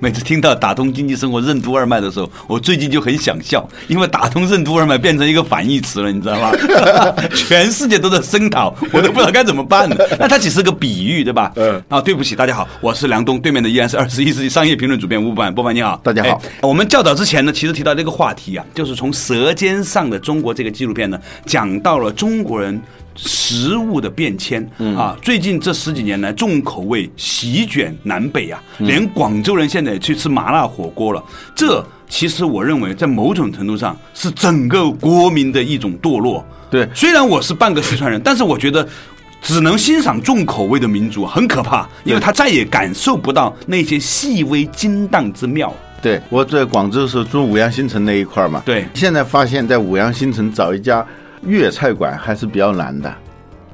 每次听到打通经济生活任督二脉的时候，我最近就很想笑，因为打通任督二脉变成一个反义词了，你知道吗？全世界都在声讨，我都不知道该怎么办了。那它只是个比喻，对吧？嗯。啊，对不起，大家好，我是梁东，对面的依然是二十一世纪商业评论主编吴凡，波凡你好，大家好。我们较早之前呢，其实提到这个话题啊，就是从《舌尖上的中国》这个纪录片呢，讲到了中国人。食物的变迁啊，最近这十几年来，重口味席卷南北啊，连广州人现在也去吃麻辣火锅了。这其实我认为，在某种程度上是整个国民的一种堕落。对，虽然我是半个四川人，但是我觉得只能欣赏重口味的民族很可怕，因为他再也感受不到那些细微精当之妙。对，我在广州的时候住五羊新城那一块嘛，对，现在发现，在五羊新城找一家。粤菜馆还是比较难的，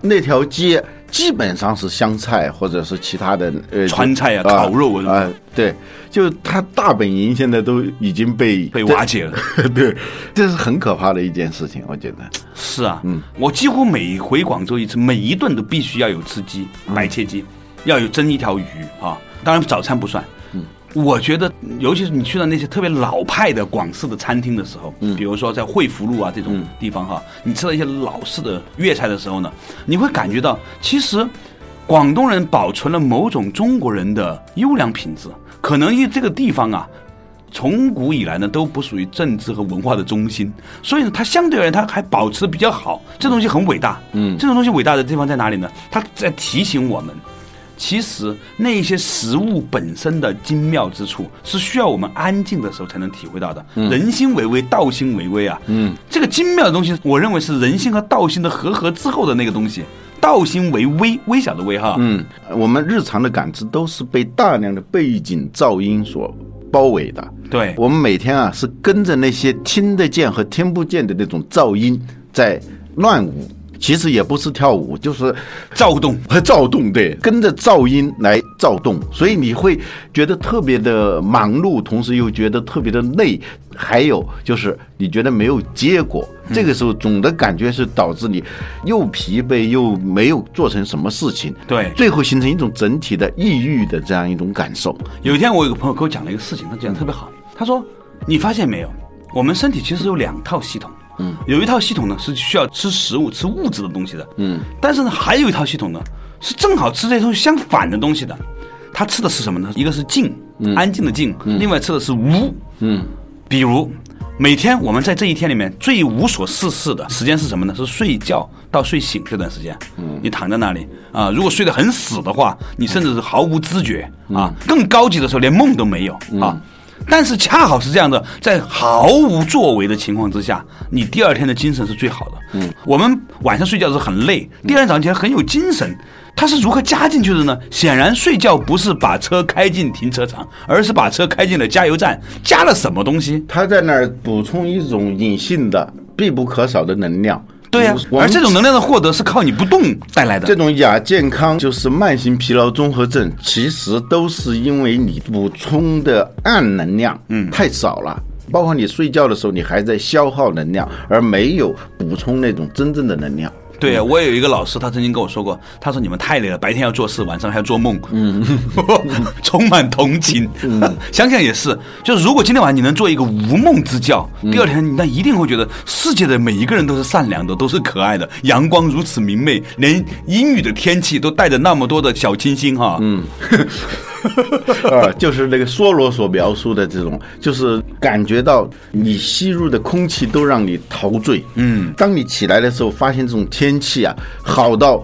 那条街基本上是湘菜或者是其他的呃川菜啊，烤肉啊，对，就他大本营现在都已经被被瓦解了，对，这是很可怕的一件事情，我觉得。是啊，嗯，我几乎每回广州一次，每一顿都必须要有吃鸡，白切鸡，要有蒸一条鱼啊，当然早餐不算。我觉得，尤其是你去到那些特别老派的广式的餐厅的时候，嗯，比如说在惠福路啊这种地方哈，你吃到一些老式的粤菜的时候呢，你会感觉到，其实广东人保存了某种中国人的优良品质。可能因为这个地方啊，从古以来呢都不属于政治和文化的中心，所以呢，它相对而言它还保持的比较好。这东西很伟大，嗯，这种东西伟大的地方在哪里呢？它在提醒我们。其实那些食物本身的精妙之处，是需要我们安静的时候才能体会到的。人心为微，道心为微啊。嗯，这个精妙的东西，我认为是人心和道心的合合之后的那个东西。道心为微，微小的微哈。嗯，我们日常的感知都是被大量的背景噪音所包围的。对，我们每天啊是跟着那些听得见和听不见的那种噪音在乱舞。其实也不是跳舞，就是躁动和躁动，对，跟着噪音来躁动，所以你会觉得特别的忙碌，同时又觉得特别的累，还有就是你觉得没有结果，这个时候总的感觉是导致你又疲惫又没有做成什么事情，对，最后形成一种整体的抑郁的这样一种感受。有一天我有个朋友跟我讲了一个事情，他讲的特别好，他说：“你发现没有，我们身体其实有两套系统。”嗯，有一套系统呢是需要吃食物、吃物质的东西的。嗯，但是呢，还有一套系统呢是正好吃这些东西相反的东西的。他吃的是什么呢？一个是静，安静的静；另外吃的是无。嗯，比如每天我们在这一天里面最无所事事的时间是什么呢？是睡觉到睡醒这段时间。嗯，你躺在那里啊，如果睡得很死的话，你甚至是毫无知觉啊。更高级的时候连梦都没有啊。但是恰好是这样的，在毫无作为的情况之下，你第二天的精神是最好的。嗯，我们晚上睡觉的时候很累，第二天早上起来很有精神。它是如何加进去的呢？显然，睡觉不是把车开进停车场，而是把车开进了加油站，加了什么东西？他在那儿补充一种隐性的、必不可少的能量。对呀，而这种能量的获得是靠你不动带来的。这种亚健康就是慢性疲劳综合症，其实都是因为你补充的暗能量嗯太少了，包括你睡觉的时候，你还在消耗能量，而没有补充那种真正的能量。对，我也有一个老师，他曾经跟我说过，他说你们太累了，白天要做事，晚上还要做梦，嗯，充满同情。想想也是，就是如果今天晚上你能做一个无梦之觉，第二天那一定会觉得世界的每一个人都是善良的，都是可爱的，阳光如此明媚，连阴雨的天气都带着那么多的小清新哈。嗯。啊，就是那个梭罗所描述的这种，就是感觉到你吸入的空气都让你陶醉。嗯，当你起来的时候，发现这种天气啊，好到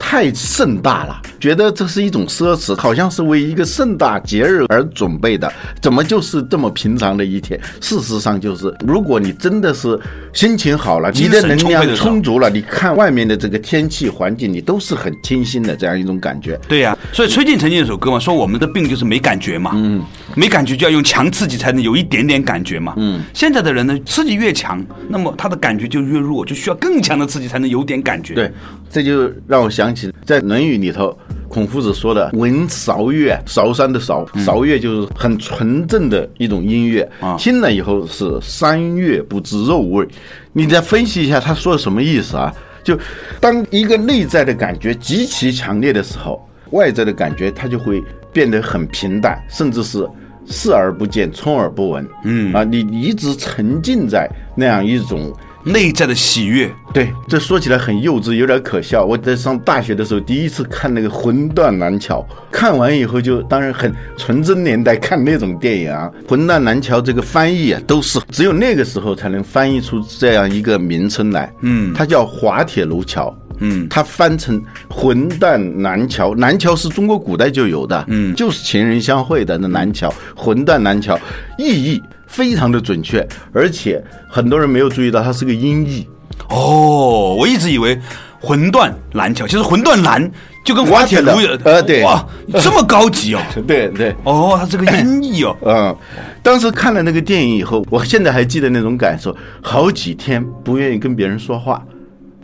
太盛大了，觉得这是一种奢侈，好像是为一个盛大节日而准备的，怎么就是这么平常的一天？事实上就是，如果你真的是心情好了，你的能量充足了，你看外面的这个天气环境，你都是很清新的这样一种感觉。对呀、所以崔健曾经有首歌嘛，说我们的病就是没感觉嘛，嗯，没感觉就要用强刺激才能有一点点感觉嘛，嗯，现在的人呢，刺激越强，那么他的感觉就越弱，就需要更强的刺激才能有点感觉。对，这就让我想起在《论语》里头，孔夫子说的“闻韶乐”，韶山的韶，韶乐就是很纯正的一种音乐，啊听了以后是三月不知肉味。你再分析一下他说的什么意思啊？就当一个内在的感觉极其强烈的时候，外在的感觉它就会变得很平淡，甚至是。视而不见，充耳不闻。嗯啊，你你一直沉浸在那样一种内在的喜悦，对，这说起来很幼稚，有点可笑。我在上大学的时候，第一次看那个《魂断蓝桥》，看完以后就当然很纯真年代看那种电影啊，《魂断蓝桥》这个翻译啊，都是只有那个时候才能翻译出这样一个名称来。嗯，它叫滑铁卢桥。嗯，它翻成混蛋南桥，南桥是中国古代就有的，嗯，就是情人相会的那南桥，混蛋南桥，意义非常的准确，而且很多人没有注意到它是个音译，哦，我一直以为魂断蓝桥，其实魂断蓝就跟滑铁卢有，呃对。哇，这么高级哦，对对，哦，它是个音译哦，嗯，当时看了那个电影以后，我现在还记得那种感受，好几天不愿意跟别人说话，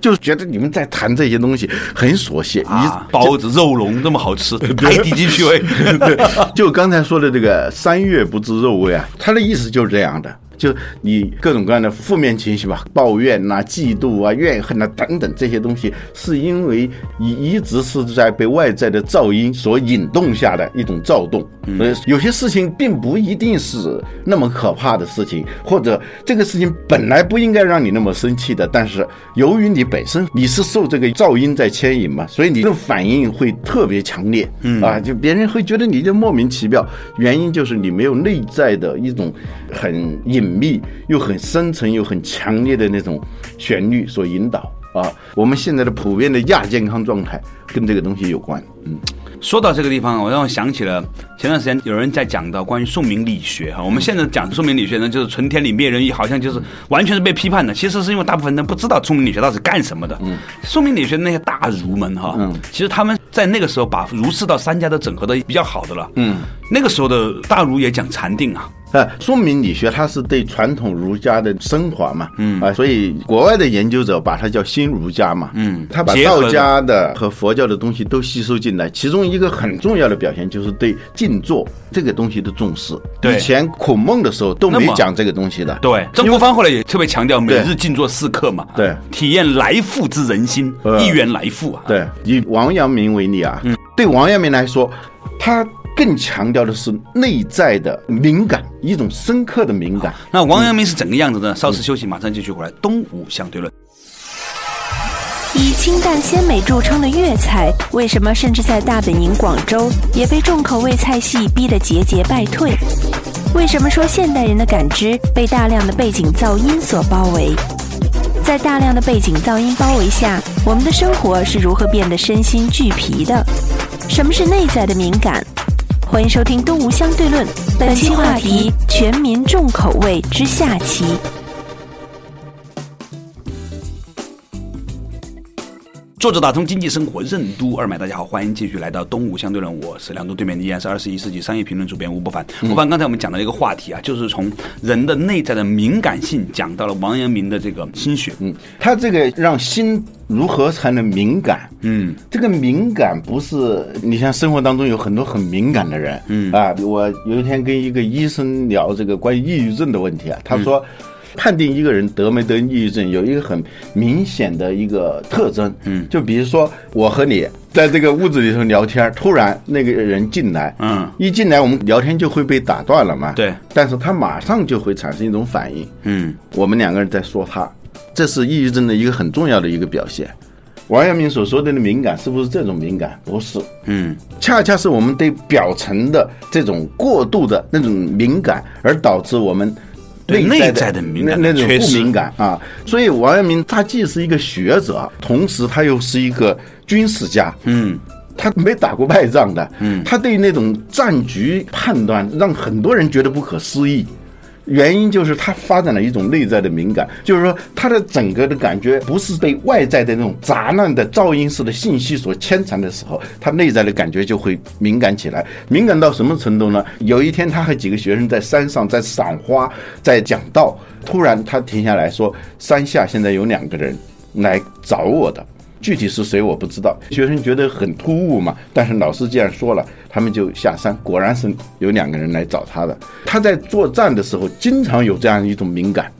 就是觉得你们在谈这些东西很琐屑，啊，一包子、肉龙那么好吃，太低级趣味。对，就刚才说的这个“三月不知肉味”啊，他的意思就是这样的。就你各种各样的负面情绪吧，抱怨呐、嫉妒啊、怨恨啊等等这些东西，是因为你一直是在被外在的噪音所引动下的一种躁动。呃，有些事情并不一定是那么可怕的事情，或者这个事情本来不应该让你那么生气的，但是由于你本身你是受这个噪音在牵引嘛，所以你的反应会特别强烈。嗯啊，就别人会觉得你就莫名其妙，原因就是你没有内在的一种很隐秘又很深沉又很强烈的那种旋律所引导啊。我们现在的普遍的亚健康状态跟这个东西有关。嗯，说到这个地方，我让我想起了前段时间有人在讲到关于宋明理学哈。我们现在讲宋明理学呢，就是纯天理灭人欲，好像就是完全是被批判的。其实是因为大部分人不知道宋明理学到底是干什么的。嗯，宋明理学那些大儒们哈，嗯其实他们在那个时候把儒释道三家都整合的比较好的了。嗯，那个时候的大儒也讲禅定啊。啊，说明理学它是对传统儒家的升华嘛，嗯。啊，所以国外的研究者把它叫新儒家嘛，嗯他把道家的和佛教的东西都吸收进来，其中一个很重要的表现就是对静坐这个东西的重视。对。以前孔孟的时候都没讲这个东西的，对，曾国藩后来也特别强调每日静坐四刻嘛，对。体验来复之人心，呃。一元来复啊。对，以王阳明为例啊，嗯。对王阳明来说，他更强调的是内在的敏感，一种深刻的敏感。那王阳明是怎个样子呢？稍事休息，马上继续回来。东吴相对论。以清淡鲜美著称的粤菜，为什么甚至在大本营广州也被重口味菜系逼得节节败退？为什么说现代人的感知被大量的背景噪音所包围？在大量的背景噪音包围下，我们的生活是如何变得身心俱疲的？什么是内在的敏感？欢迎收听《东吴相对论》，本期话题：全民重口味之下棋。作者打通经济生活任督二脉，大家好，欢迎继续来到东吴相对论，我是梁东，对面的依然是二十一世纪商业评论主编吴伯凡。吴伯凡，刚才我们讲到一个话题啊，就是从人的内在的敏感性讲到了王阳明的这个心学。嗯，他这个让心如何才能敏感？嗯，这个敏感不是你像生活当中有很多很敏感的人，嗯啊，我有一天跟一个医生聊这个关于抑郁症的问题啊，他说。判定一个人得没得抑郁症，有一个很明显的一个特征，嗯，就比如说我和你在这个屋子里头聊天，突然那个人进来，嗯，一进来我们聊天就会被打断了嘛，对，但是他马上就会产生一种反应，嗯，我们两个人在说他，这是抑郁症的一个很重要的一个表现。王阳明所说的敏感是不是这种敏感？不是，嗯，恰恰是我们对表层的这种过度的那种敏感，而导致我们对内内在的敏感那那种不敏感啊。所以王阳明他既是一个学者，同时他又是一个军事家，嗯，他没打过败仗的，嗯，他对那种战局判断让很多人觉得不可思议。原因就是他发展了一种内在的敏感，就是说他的整个的感觉不是被外在的那种杂乱的噪音式的信息所牵缠的时候，他内在的感觉就会敏感起来。敏感到什么程度呢？有一天他和几个学生在山上在赏花，在讲道，突然他停下来说：“山下现在有两个人来找我的。”具体是谁我不知道，学生觉得很突兀嘛，但是老师既然说了，他们就下山。果然是有两个人来找他的。他在作战的时候，经常有这样一种敏感。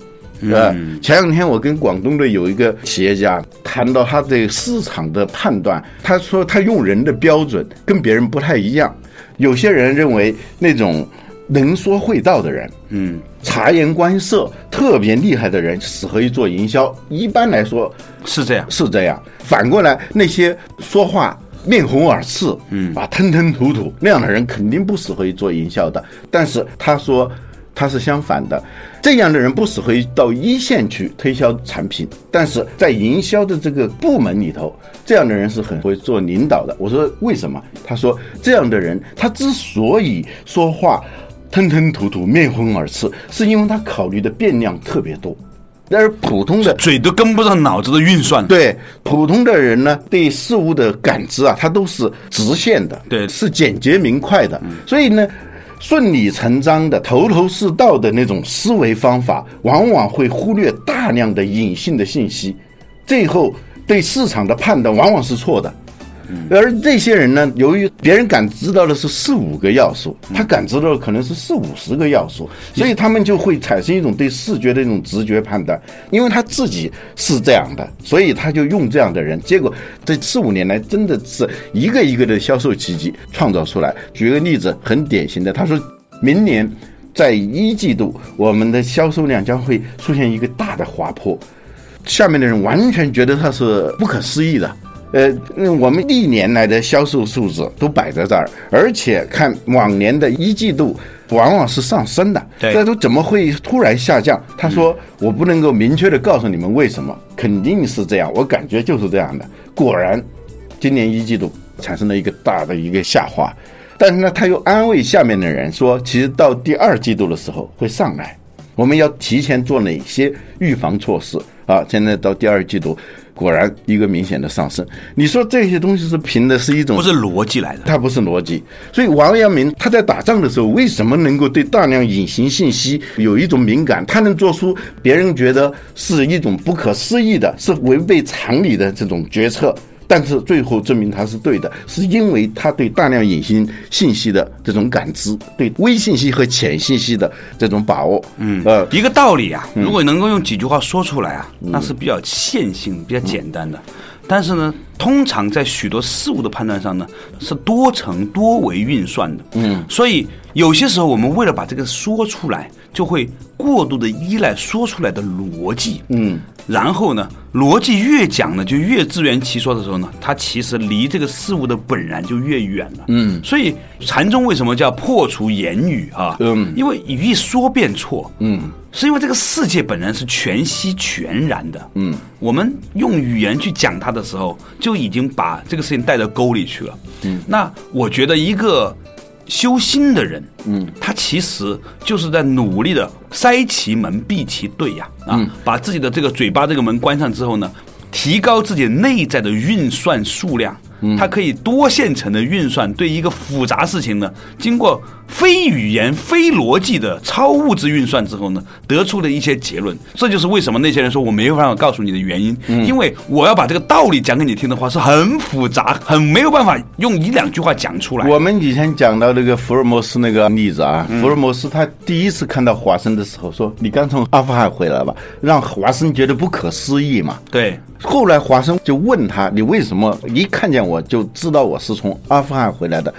嗯，前两天我跟广东的有一个企业家谈到他对市场的判断，他说他用人的标准跟别人不太一样。有些人认为那种能说会道的人，嗯，察言观色特别厉害的人，适合于做营销。一般来说，是这样。是这样。反过来，那些说话面红耳赤，嗯，啊，吞吞吐吐那样的人，肯定不适合于做营销的。但是他说他是相反的，这样的人不适合于到一线去推销产品，但是在营销的这个部门里头，这样的人是很会做领导的。我说为什么？他说这样的人，他之所以说话吞吞吐吐、面红耳赤，是因为他考虑的变量特别多。而普通的嘴都跟不上脑子的运算。对普通的人呢，对事物的感知啊，它都是直线的，对是简洁明快的。所以呢，顺理成章的、头头是道的那种思维方法，往往会忽略大量的隐性的信息，最后对市场的判断往往是错的。而这些人呢，由于别人感知到的是四五个要素，他感知到的可能是四五十个要素，所以他们就会产生一种对视觉的一种直觉判断。因为他自己是这样的，所以他就用这样的人。结果这四五年来，真的是一个一个的销售奇迹创造出来。举个例子，很典型的，他说明年在一季度，我们的销售量将会出现一个大的滑坡。下面的人完全觉得他是不可思议的。呃，嗯我们历年来的销售数字都摆在这儿，而且看往年的一季度，往往是上升的。对这都怎么会突然下降？他说：“我不能够明确的告诉你们为什么，肯定是这样，我感觉就是这样的。”果然，今年一季度产生了一个大的一个下滑，但是呢，他又安慰下面的人说，其实到第二季度的时候会上来，我们要提前做哪些预防措施啊？现在到第二季度，果然一个明显的上升。你说这些东西是凭的是一种不是逻辑来的。它不是逻辑。所以王阳明他在打仗的时候，为什么能够对大量隐形信息有一种敏感？他能做出别人觉得是一种不可思议的、是违背常理的这种决策。但是最后证明他是对的，是因为他对大量隐形信息的这种感知，对微信息和浅信息的这种把握。嗯，呃，一个道理啊，如果能够用几句话说出来啊，那是比较线性、比较简单的。但是呢，通常在许多事物的判断上呢，是多层多维运算的。嗯，所以有些时候我们为了把这个说出来，就会过度的依赖说出来的逻辑。嗯，然后呢，逻辑越讲呢，就越自圆其说的时候呢，它其实离这个事物的本然就越远了。嗯，所以禅宗为什么叫破除言语啊？嗯因为语一说便错。嗯，是因为这个世界本然是全息全然的。嗯，我们用语言去讲它的时候，就已经把这个事情带到沟里去了。嗯，那我觉得一个修心的人，嗯，他其实就是在努力的塞其门闭其对呀，啊，把自己的这个嘴巴这个门关上之后呢，提高自己内在的运算数量。嗯它可以多线程的运算，对一个复杂事情呢，经过非语言、非逻辑的超物质运算之后呢，得出了一些结论。这就是为什么那些人说我没有办法告诉你的原因，因为我要把这个道理讲给你听的话是很复杂，很没有办法用一两句话讲出来。我们以前讲到那个福尔摩斯那个例子啊，福尔摩斯他第一次看到华生的时候说：“你刚从阿富汗回来吧？”让华生觉得不可思议嘛。对，后来华生就问他：“你为什么一看见我就知道我是从阿富汗回来的？”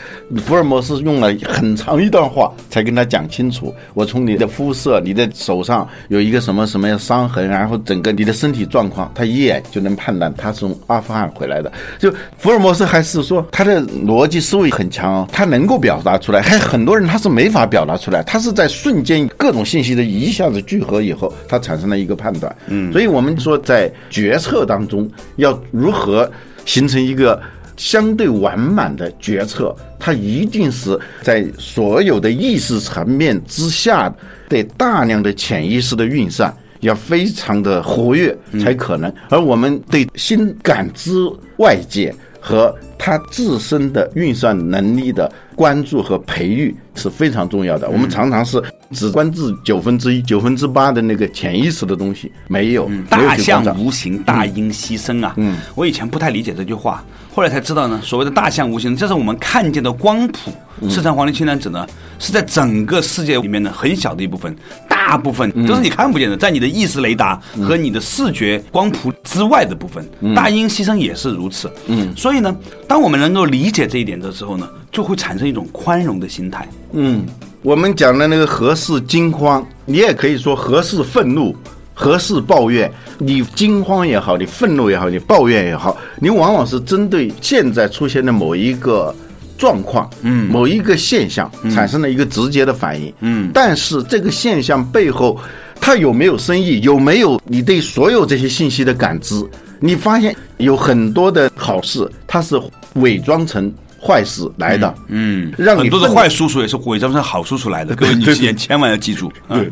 福尔摩斯用了很长一段话才跟他讲清楚：“我从你的肤色、你的手上有一个什么什么样伤痕，然后整个你的身体状况，他一眼就能判断他是从阿富汗回来的。”就福尔摩斯还是说他的逻辑思维很强，他能够表达出来，还很多人他是没法表达出来，他是在瞬间各种信息的一下子聚合以后，他产生了一个判断。嗯，所以我们说在决策当中要如何形成一个相对完满的决策，它一定是在所有的意识层面之下对大量的潜意识的运算。要非常的活跃才可能，而我们对新感知外界和他自身的运算能力的关注和培育是非常重要的。我们常常是只关注九分之一、九分之八的那个潜意识的东西，没有大象无形，大音希声啊！嗯，我以前不太理解这句话，后来才知道呢。所谓的大象无形，这是我们看见的光谱。嗯四川黄金青蓝紫呢，是在整个世界里面的很小的一部分，大部分嗯都是你看不见的，在你的意识雷达和你的视觉光谱之外的部分。大音希声也是如此。嗯，所以呢，当我们能够理解这一点的时候呢，就会产生一种宽容的心态。嗯，我们讲的那个何事惊慌，你也可以说何事愤怒。何事抱怨，你惊慌也好，你愤怒也好，你抱怨也好，你往往是针对现在出现的某一个状况，嗯，某一个现象产生了一个直接的反应，嗯但是这个现象背后，它有没有深意，有没有你对所有这些信息的感知？你发现有很多的好事，它是伪装成坏事来的，嗯，让你很多的坏叔叔也是伪装成好叔叔来的，各位女士也千万要记住。嗯，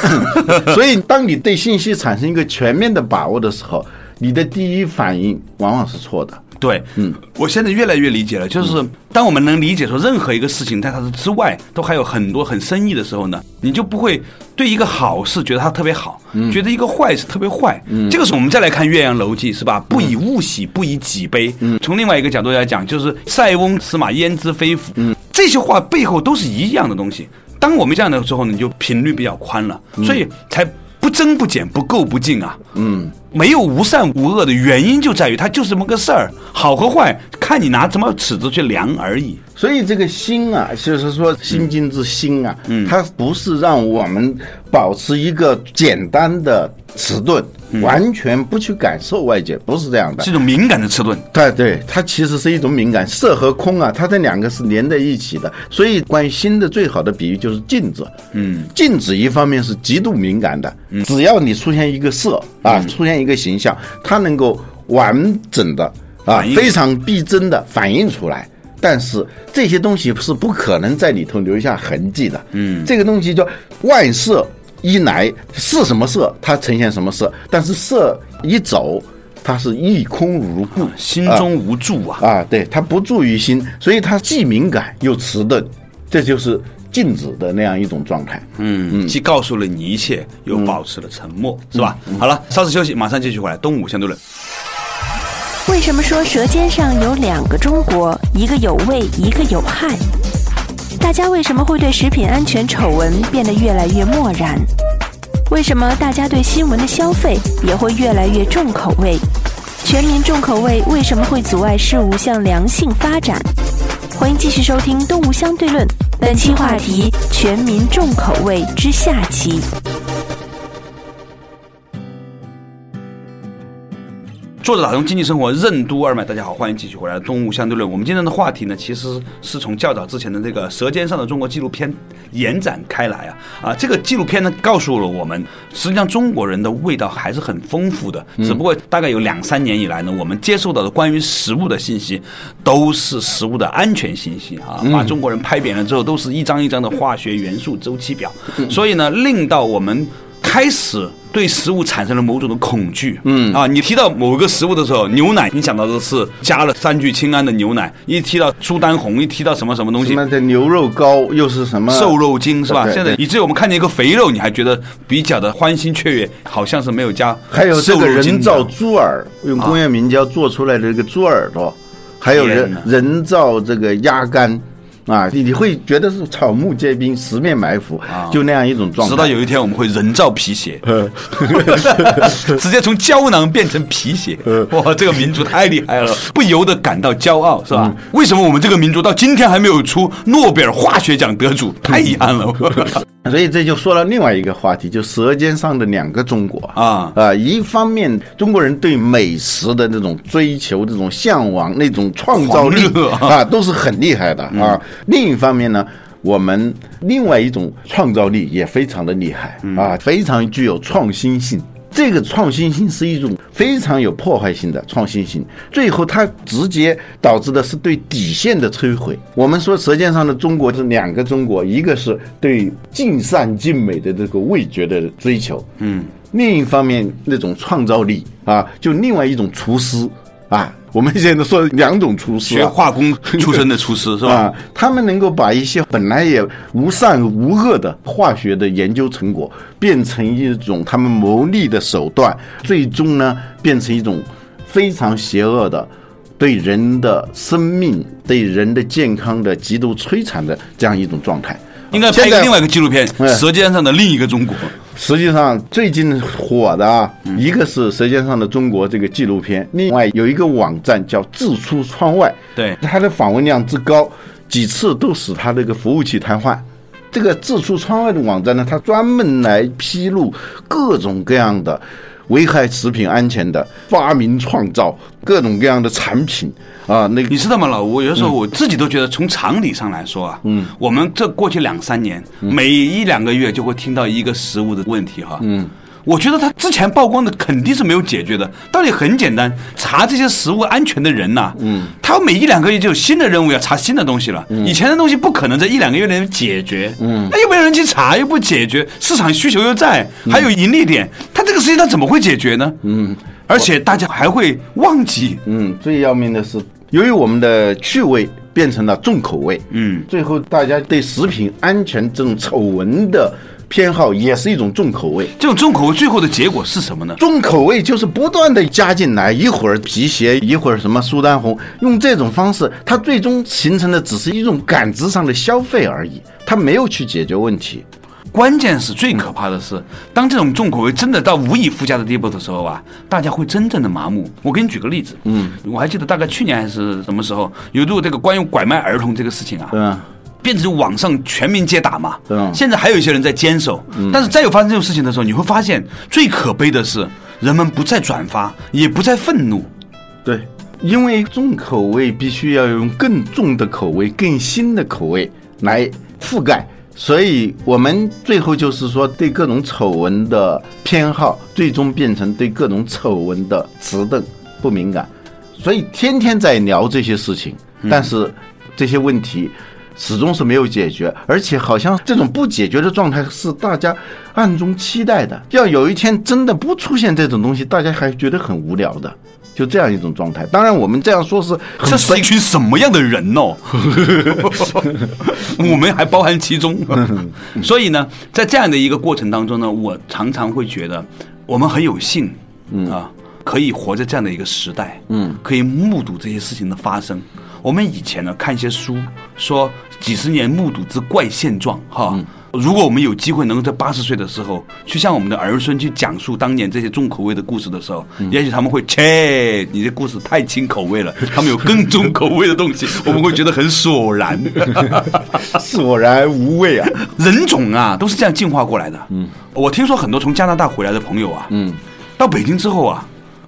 所以，当你对信息产生一个全面的把握的时候，你的第一反应往往是错的。对，嗯，我现在越来越理解了，就是当我们能理解说任何一个事情在它的之外都还有很多很深意的时候呢，你就不会对一个好事觉得它特别好，觉得一个坏事特别坏。嗯这个时候我们再来看《岳阳楼记》，是吧？不以物喜，不以己悲。嗯从另外一个角度来讲，就是塞翁失马焉知非福。这些话背后都是一样的东西。当我们这样的时候呢，你就频率比较宽了，所以才不增不减，不垢不净啊。嗯，没有无善无恶的原因就在于它就是这么个事儿，好和坏看你拿什么尺子去量而已。所以这个心啊，就是说心经之心啊，它不是让我们保持一个简单的迟钝，完全不去感受外界，不是这样的是一。种敏感的迟钝。对对，它其实是一种敏感，色和空啊，它这两个是连在一起的。所以关于心的最好的比喻就是镜子。嗯，镜子一方面是极度敏感的，只要你出现一个色啊，出现一个形象，它能够完整的啊非常逼真的反映出来。但是这些东西是不可能在里头留下痕迹的。嗯这个东西叫万色一来是什么色，它呈现什么色，但是色一走，它是一空如故，心中无助啊。啊，对，它不注于心，所以它既敏感又迟钝，这就是静止的那样一种状态。嗯，既告诉了你一切，又保持了沉默，是吧？好了，稍事休息，马上继续回来。东吴相对论。为什么说舌尖上有两个中国，一个有味，一个有害？大家为什么会对食品安全丑闻变得越来越漠然？为什么大家对新闻的消费也会越来越重口味？全民重口味为什么会阻碍事物向良性发展？欢迎继续收听《动物相对论》，本期话题：全民重口味之下期。作者打通经济生活任督二脉，大家好，欢迎继续回来《动物相对论》。我们今天的话题呢，其实是从较早之前的这个《舌尖上的中国》纪录片延展开来啊啊，这个纪录片呢，告诉了我们，实际上中国人的味道还是很丰富的，只不过大概有两三年以来呢，我们接受到的关于食物的信息，都是食物的安全信息啊，把中国人拍扁了之后，都是一张一张的化学元素周期表，所以呢，令到我们。开始对食物产生了某种的恐惧，嗯。啊，你提到某个食物的时候，牛奶，你想到的是加了三聚氰胺的牛奶；一提到苏丹红，一提到什么什么东西，什么的牛肉糕又是什么？瘦肉精是吧？对对。现在以至于我们看见一个肥肉，你还觉得比较的欢欣雀跃，好像是没有加还有这个人造猪耳，用工业明胶做出来的这个猪耳朵，还有人人造这个鸭肝，啊，你你会觉得是草木皆兵，十面埋伏，就那样一种状态。直到有一天我们会人造皮鞋 直接从胶囊变成皮鞋。哇，这个民族太厉害了，不由得感到骄傲，是吧？为什么我们这个民族到今天还没有出诺贝尔化学奖得主？太遗憾了。所以这就说了另外一个话题，就舌尖上的两个中国啊啊！一方面，中国人对美食的那种追求、这种向往、那种创造力啊，都是很厉害的啊。另一方面呢，我们另外一种创造力也非常的厉害啊，非常具有创新性。这个创新性是一种非常有破坏性的创新性，最后它直接导致的是对底线的摧毁。我们说《舌尖上的中国》是两个中国，一个是对尽善尽美的这个味觉的追求，嗯，另一方面那种创造力啊，就另外一种厨师啊。我们现在说两种厨师、啊，学化工出身的厨师是吧？啊，他们能够把一些本来也无善无恶的化学的研究成果，变成一种他们牟利的手段，最终呢，变成一种非常邪恶的。对人的生命、对人的健康的极度摧残的这样一种状态，应该拍一个另外一个纪录片《嗯舌尖上的另一个中国》。实际上，最近火的啊，一个是《舌尖上的中国》这个纪录片，另外有一个网站叫“自出窗外”，对。它的访问量之高，几次都使它这个服务器瘫痪。这个“自出窗外”的网站呢，它专门来披露各种各样的危害食品安全的发明创造，各种各样的产品啊，那个你知道吗，老吴？有的时候我自己都觉得，从常理上来说啊，嗯，我们这过去两三年，每一两个月就会听到一个食物的问题哈，嗯。我觉得他之前曝光的肯定是没有解决的，道理很简单，查这些食物安全的人呐、嗯，他每一两个月就有新的任务要查新的东西了，以前的东西不可能在一两个月内解决，嗯，那又没有人去查，又不解决，市场需求又在，还有盈利点，他这个事情他怎么会解决呢？嗯，而且大家还会忘记，嗯，最要命的是，由于我们的趣味变成了重口味，嗯，最后大家对食品安全这种丑闻的偏好也是一种重口味。这种重口味最后的结果是什么呢？重口味就是不断的加进来，一会儿皮鞋，一会儿什么苏丹红，用这种方式，它最终形成的只是一种感知上的消费而已，它没有去解决问题。关键是最可怕的是，当这种重口味真的到无以复加的地步的时候啊，大家会真正的麻木。我给你举个例子，嗯，我还记得大概去年还是什么时候，有一度这个关于拐卖儿童这个事情啊，对吧？变成网上全民皆打嘛。嗯现在还有一些人在坚守，但是再有发生这种事情的时候，你会发现最可悲的是，人们不再转发，也不再愤怒。对，因为重口味必须要用更重的口味、更新的口味来覆盖，所以我们最后就是说对各种丑闻的偏好，最终变成对各种丑闻的迟钝、不敏感，所以天天在聊这些事情，但是这些问题。始终是没有解决，而且好像这种不解决的状态是大家暗中期待的。要有一天真的不出现这种东西，大家还觉得很无聊的，就这样一种状态。当然，我们这样说是这是一群什么样的人哦？我们还包含其中。所以呢，在这样的一个过程当中呢，我常常会觉得我们很有幸，啊，可以活在这样的一个时代，嗯，可以目睹这些事情的发生。我们以前呢看一些书，说几十年目睹之怪现状，哈。如果我们有机会能够在八十岁的时候去向我们的儿孙去讲述当年这些重口味的故事的时候，也许他们会切，你这故事太轻口味了，他们有更重口味的东西，我们会觉得很索然。索然无味啊。人种啊，都是这样进化过来的。嗯，我听说很多从加拿大回来的朋友啊，嗯，到北京之后啊，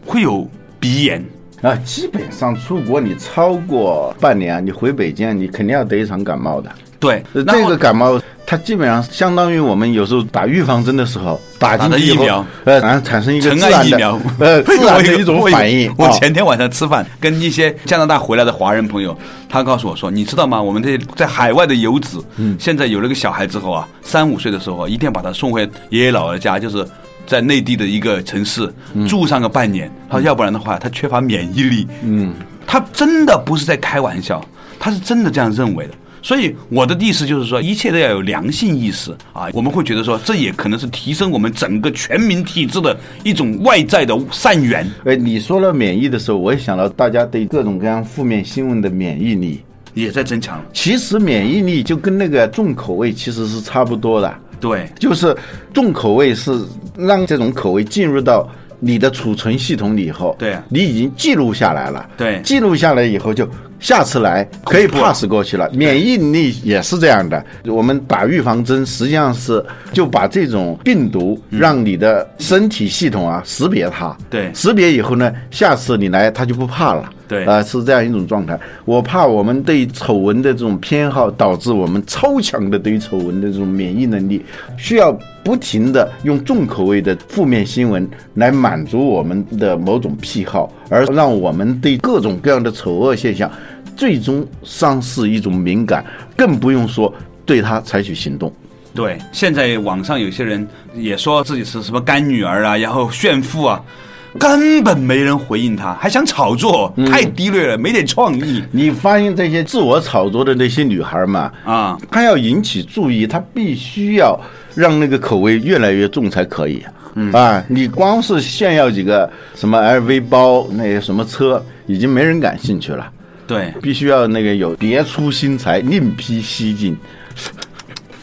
会有鼻炎。啊，基本上出国你超过半年，你回北京，你肯定要得一场感冒的。对，这个感冒，它基本上相当于我们有时候打预防针的时候打进去以后打的疫苗呃，然后产生一个尘自然的埃疫苗，呃，自然的一种反应。我啊前天晚上吃饭，跟一些加拿大回来的华人朋友，他告诉我说：“你知道吗？我们这些在海外的游子，嗯现在有了个小孩之后啊，三五岁的时候啊，一定要把他送回爷爷姥姥家，就是。”在内地的一个城市嗯住上个半年，他说要不然的话，他缺乏免疫力。嗯，他真的不是在开玩笑，他是真的这样认为的。所以我的意思就是说，一切都要有良性意识啊！我们会觉得说，这也可能是提升我们整个全民体制的一种外在的善缘。哎，你说了免疫的时候，我也想到大家对各种各样负面新闻的免疫力也在增强。其实免疫力就跟那个重口味其实是差不多的，对，就是重口味是让这种口味进入到你的储存系统里以后，对。你已经记录下来了，对。记录下来以后就下次来可以 pass 过去了。免疫力也是这样的，我们打预防针实际上是就把这种病毒让你的身体系统啊识别它，对。识别以后呢，下次你来它就不怕了。对啊、是这样一种状态。我怕我们对丑闻的这种偏好，导致我们超强的对于丑闻的这种免疫能力，需要不停的用重口味的负面新闻来满足我们的某种癖好，而让我们对各种各样的丑恶现象，最终丧失一种敏感，更不用说对它采取行动。对，现在网上有些人也说自己是什么干女儿啊，然后炫富啊，根本没人回应他，还想炒作，太低劣了，没点创意你发现这些自我炒作的那些女孩嘛，啊！她要引起注意，她必须要让那个口味越来越重才可以。嗯啊，你光是炫耀几个什么 LV 包，那些什么车，已经没人感兴趣了。对，必须要那个有别出心裁，另辟蹊径。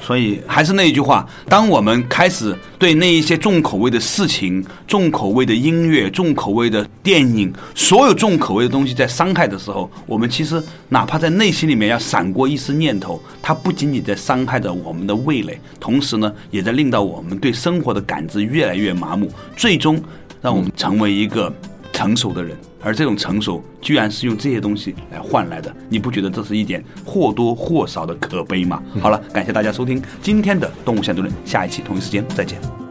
所以还是那句话，当我们开始对那一些重口味的事情、重口味的音乐、重口味的电影，所有重口味的东西在伤害的时候，我们其实哪怕在内心里面要闪过一丝念头，它不仅仅在伤害着我们的味蕾，同时呢，也在令到我们对生活的感知越来越麻木，最终让我们成为一个成熟的人。而这种成熟，居然是用这些东西来换来的，你不觉得这是一点或多或少的可悲吗？好了，感谢大家收听今天的《动物相对论》，下一期同一时间再见。